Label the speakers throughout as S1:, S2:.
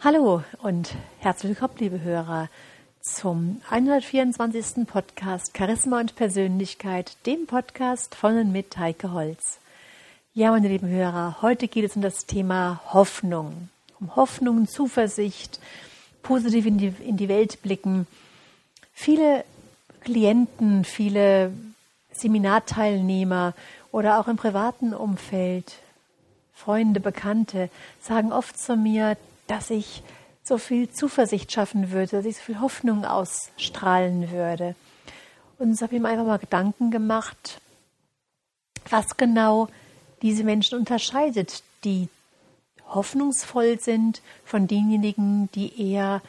S1: Hallo und herzlich willkommen, liebe Hörer, zum 124. Podcast Charisma und Persönlichkeit, dem Podcast von und mit Heike Holz. Ja, meine lieben Hörer, heute geht es um das Thema Hoffnung. Um Hoffnung, Zuversicht, positiv in die, in die Welt blicken. Viele Klienten, viele Seminarteilnehmer oder auch im privaten Umfeld, Freunde, Bekannte, sagen oft zu mir, dass ich so viel Zuversicht schaffen würde, dass ich so viel Hoffnung ausstrahlen würde. Und ich habe ihm einfach mal Gedanken gemacht, was genau diese Menschen unterscheidet, die hoffnungsvoll sind von denjenigen, die eher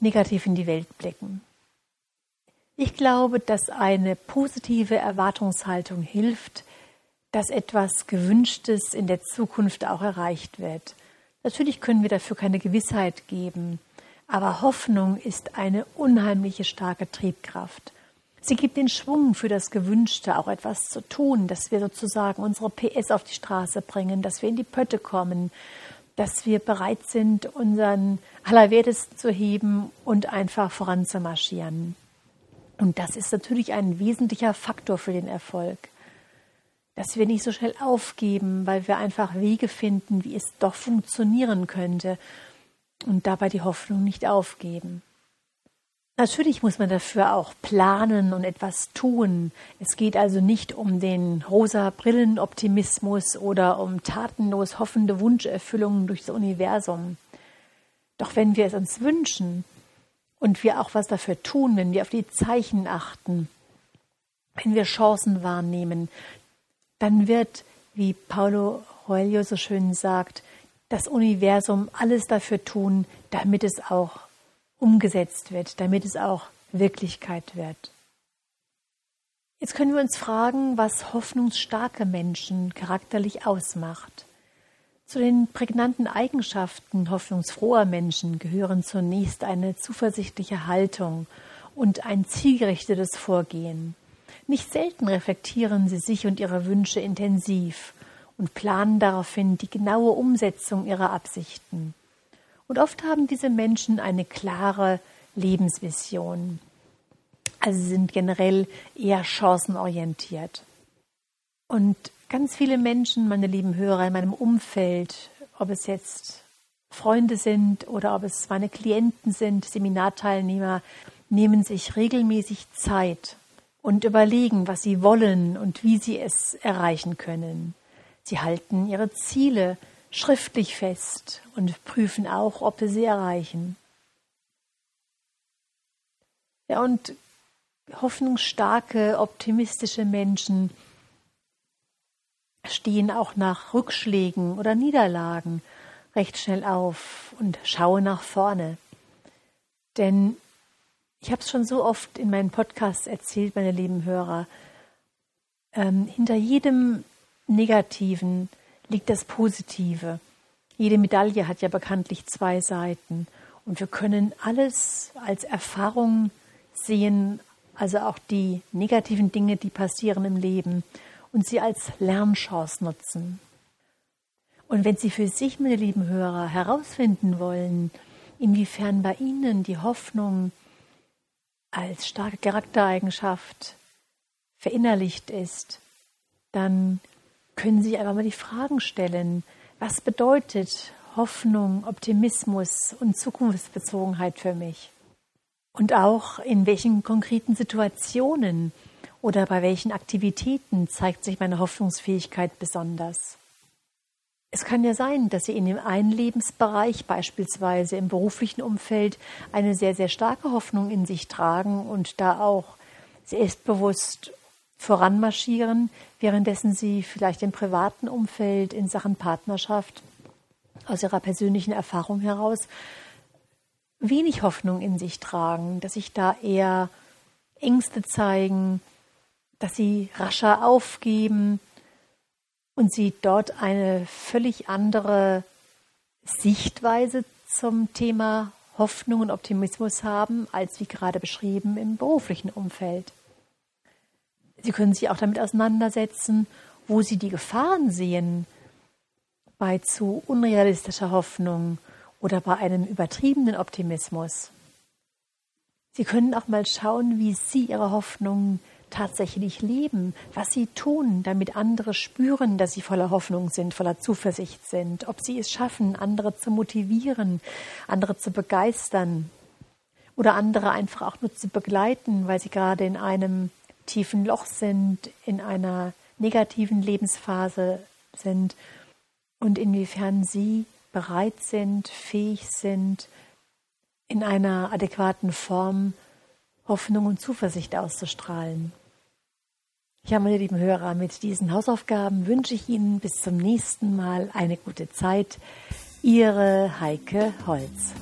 S1: negativ in die Welt blicken. Ich glaube, dass eine positive Erwartungshaltung hilft, dass etwas Gewünschtes in der Zukunft auch erreicht wird. Natürlich können wir dafür keine Gewissheit geben, aber Hoffnung ist eine unheimliche starke Triebkraft. Sie gibt den Schwung für das Gewünschte, auch etwas zu tun, dass wir sozusagen unsere PS auf die Straße bringen, dass wir in die Pötte kommen, dass wir bereit sind, unseren Allerwertesten zu heben und einfach voranzumarschieren. Und das ist natürlich ein wesentlicher Faktor für den Erfolg dass wir nicht so schnell aufgeben, weil wir einfach Wege finden, wie es doch funktionieren könnte und dabei die Hoffnung nicht aufgeben. Natürlich muss man dafür auch planen und etwas tun. Es geht also nicht um den rosa Brillenoptimismus oder um tatenlos hoffende Wunscherfüllungen durchs Universum. Doch wenn wir es uns wünschen und wir auch was dafür tun, wenn wir auf die Zeichen achten, wenn wir Chancen wahrnehmen, dann wird, wie Paulo Coelho so schön sagt, das Universum alles dafür tun, damit es auch umgesetzt wird, damit es auch Wirklichkeit wird. Jetzt können wir uns fragen, was hoffnungsstarke Menschen charakterlich ausmacht. Zu den prägnanten Eigenschaften hoffnungsfroher Menschen gehören zunächst eine zuversichtliche Haltung und ein zielgerichtetes Vorgehen. Nicht selten reflektieren sie sich und ihre Wünsche intensiv und planen daraufhin die genaue Umsetzung ihrer Absichten. Und oft haben diese Menschen eine klare Lebensvision. Also sie sind generell eher chancenorientiert. Und ganz viele Menschen, meine lieben Hörer in meinem Umfeld, ob es jetzt Freunde sind oder ob es meine Klienten sind, Seminarteilnehmer, nehmen sich regelmäßig Zeit, und überlegen, was sie wollen und wie sie es erreichen können. Sie halten ihre Ziele schriftlich fest und prüfen auch, ob sie sie erreichen. Ja, und hoffnungsstarke, optimistische Menschen stehen auch nach Rückschlägen oder Niederlagen recht schnell auf und schauen nach vorne. Denn ich habe es schon so oft in meinen Podcasts erzählt, meine lieben Hörer. Ähm, hinter jedem Negativen liegt das Positive. Jede Medaille hat ja bekanntlich zwei Seiten. Und wir können alles als Erfahrung sehen, also auch die negativen Dinge, die passieren im Leben, und sie als Lernchance nutzen. Und wenn Sie für sich, meine lieben Hörer, herausfinden wollen, inwiefern bei Ihnen die Hoffnung als starke Charaktereigenschaft verinnerlicht ist, dann können Sie einfach mal die Fragen stellen, was bedeutet Hoffnung, Optimismus und Zukunftsbezogenheit für mich? Und auch in welchen konkreten Situationen oder bei welchen Aktivitäten zeigt sich meine Hoffnungsfähigkeit besonders? Es kann ja sein, dass Sie in dem einen Lebensbereich, beispielsweise im beruflichen Umfeld, eine sehr, sehr starke Hoffnung in sich tragen und da auch selbstbewusst voranmarschieren, währenddessen Sie vielleicht im privaten Umfeld in Sachen Partnerschaft aus Ihrer persönlichen Erfahrung heraus wenig Hoffnung in sich tragen, dass sich da eher Ängste zeigen, dass Sie rascher aufgeben, und sie dort eine völlig andere Sichtweise zum Thema Hoffnung und Optimismus haben, als wie gerade beschrieben im beruflichen Umfeld. Sie können sich auch damit auseinandersetzen, wo Sie die Gefahren sehen bei zu unrealistischer Hoffnung oder bei einem übertriebenen Optimismus. Sie können auch mal schauen, wie Sie Ihre Hoffnung tatsächlich leben, was Sie tun, damit andere spüren, dass Sie voller Hoffnung sind, voller Zuversicht sind, ob Sie es schaffen, andere zu motivieren, andere zu begeistern oder andere einfach auch nur zu begleiten, weil sie gerade in einem tiefen Loch sind, in einer negativen Lebensphase sind. Und inwiefern Sie bereit sind, fähig sind, in einer adäquaten Form Hoffnung und Zuversicht auszustrahlen. Ja, meine lieben Hörer, mit diesen Hausaufgaben wünsche ich Ihnen bis zum nächsten Mal eine gute Zeit. Ihre Heike Holz.